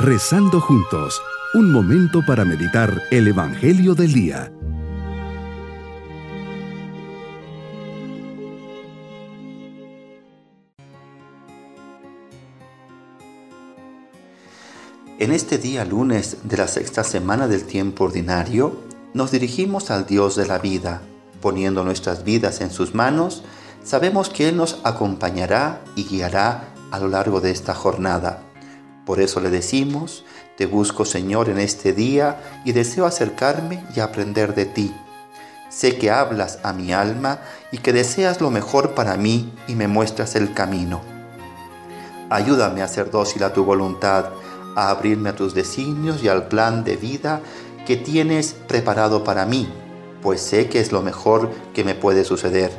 Rezando juntos, un momento para meditar el Evangelio del Día. En este día lunes de la sexta semana del tiempo ordinario, nos dirigimos al Dios de la vida, poniendo nuestras vidas en sus manos, sabemos que Él nos acompañará y guiará a lo largo de esta jornada. Por eso le decimos, te busco Señor en este día y deseo acercarme y aprender de ti. Sé que hablas a mi alma y que deseas lo mejor para mí y me muestras el camino. Ayúdame a ser dócil a tu voluntad, a abrirme a tus designios y al plan de vida que tienes preparado para mí, pues sé que es lo mejor que me puede suceder.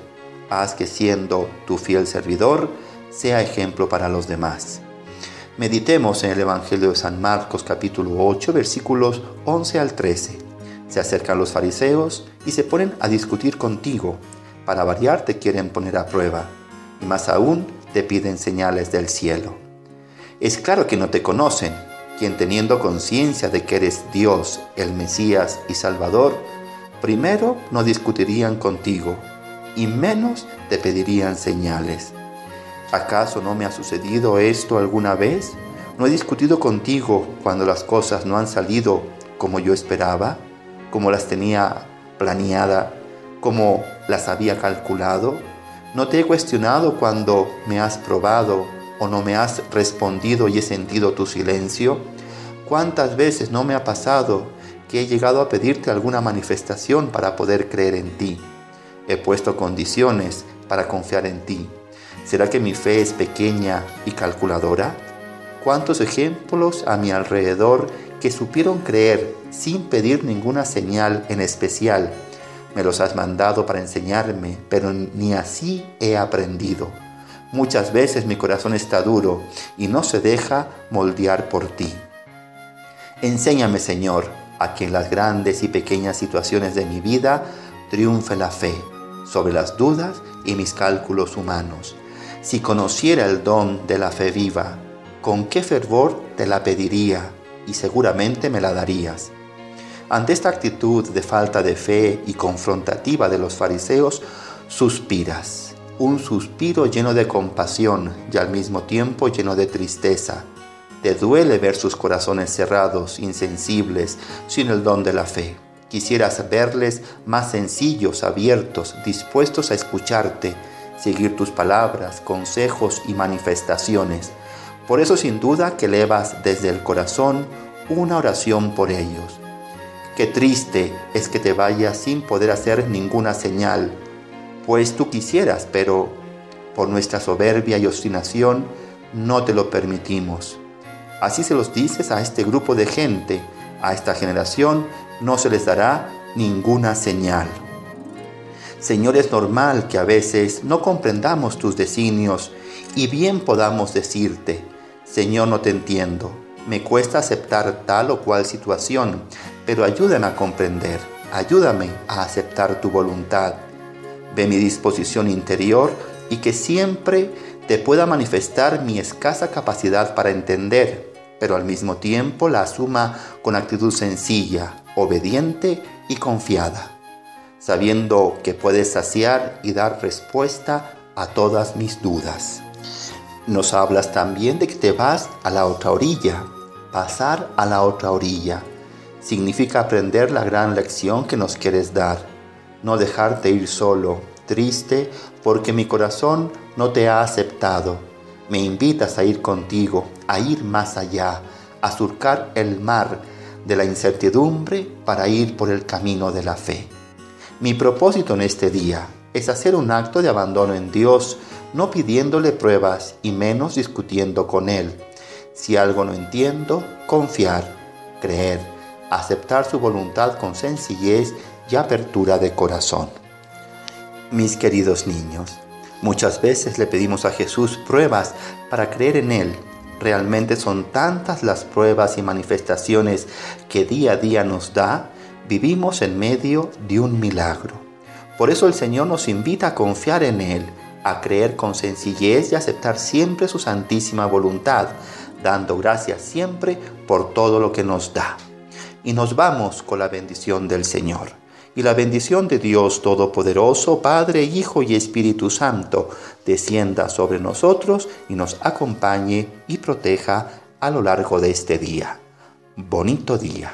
Haz que siendo tu fiel servidor, sea ejemplo para los demás. Meditemos en el Evangelio de San Marcos capítulo 8 versículos 11 al 13. Se acercan los fariseos y se ponen a discutir contigo. Para variar te quieren poner a prueba y más aún te piden señales del cielo. Es claro que no te conocen, quien teniendo conciencia de que eres Dios, el Mesías y Salvador, primero no discutirían contigo y menos te pedirían señales. ¿Acaso no me ha sucedido esto alguna vez? ¿No he discutido contigo cuando las cosas no han salido como yo esperaba, como las tenía planeada, como las había calculado? ¿No te he cuestionado cuando me has probado o no me has respondido y he sentido tu silencio? ¿Cuántas veces no me ha pasado que he llegado a pedirte alguna manifestación para poder creer en ti? He puesto condiciones para confiar en ti. ¿Será que mi fe es pequeña y calculadora? ¿Cuántos ejemplos a mi alrededor que supieron creer sin pedir ninguna señal en especial? Me los has mandado para enseñarme, pero ni así he aprendido. Muchas veces mi corazón está duro y no se deja moldear por ti. Enséñame, Señor, a que en las grandes y pequeñas situaciones de mi vida triunfe la fe sobre las dudas y mis cálculos humanos. Si conociera el don de la fe viva, con qué fervor te la pediría y seguramente me la darías. Ante esta actitud de falta de fe y confrontativa de los fariseos, suspiras un suspiro lleno de compasión y al mismo tiempo lleno de tristeza. Te duele ver sus corazones cerrados, insensibles, sin el don de la fe. Quisieras verles más sencillos, abiertos, dispuestos a escucharte, seguir tus palabras, consejos y manifestaciones. Por eso sin duda que elevas desde el corazón una oración por ellos. Qué triste es que te vayas sin poder hacer ninguna señal, pues tú quisieras, pero por nuestra soberbia y obstinación no te lo permitimos. Así se los dices a este grupo de gente, a esta generación no se les dará ninguna señal. Señor, es normal que a veces no comprendamos tus designios y bien podamos decirte, Señor, no te entiendo, me cuesta aceptar tal o cual situación, pero ayúdame a comprender, ayúdame a aceptar tu voluntad. De mi disposición interior y que siempre te pueda manifestar mi escasa capacidad para entender, pero al mismo tiempo la asuma con actitud sencilla, obediente y confiada, sabiendo que puedes saciar y dar respuesta a todas mis dudas. Nos hablas también de que te vas a la otra orilla. Pasar a la otra orilla significa aprender la gran lección que nos quieres dar no dejarte ir solo, triste, porque mi corazón no te ha aceptado. Me invitas a ir contigo, a ir más allá, a surcar el mar de la incertidumbre para ir por el camino de la fe. Mi propósito en este día es hacer un acto de abandono en Dios, no pidiéndole pruebas y menos discutiendo con Él. Si algo no entiendo, confiar, creer, aceptar su voluntad con sencillez y apertura de corazón. Mis queridos niños, muchas veces le pedimos a Jesús pruebas para creer en Él. Realmente son tantas las pruebas y manifestaciones que día a día nos da, vivimos en medio de un milagro. Por eso el Señor nos invita a confiar en Él, a creer con sencillez y aceptar siempre su santísima voluntad, dando gracias siempre por todo lo que nos da. Y nos vamos con la bendición del Señor. Y la bendición de Dios Todopoderoso, Padre, Hijo y Espíritu Santo, descienda sobre nosotros y nos acompañe y proteja a lo largo de este día. Bonito día.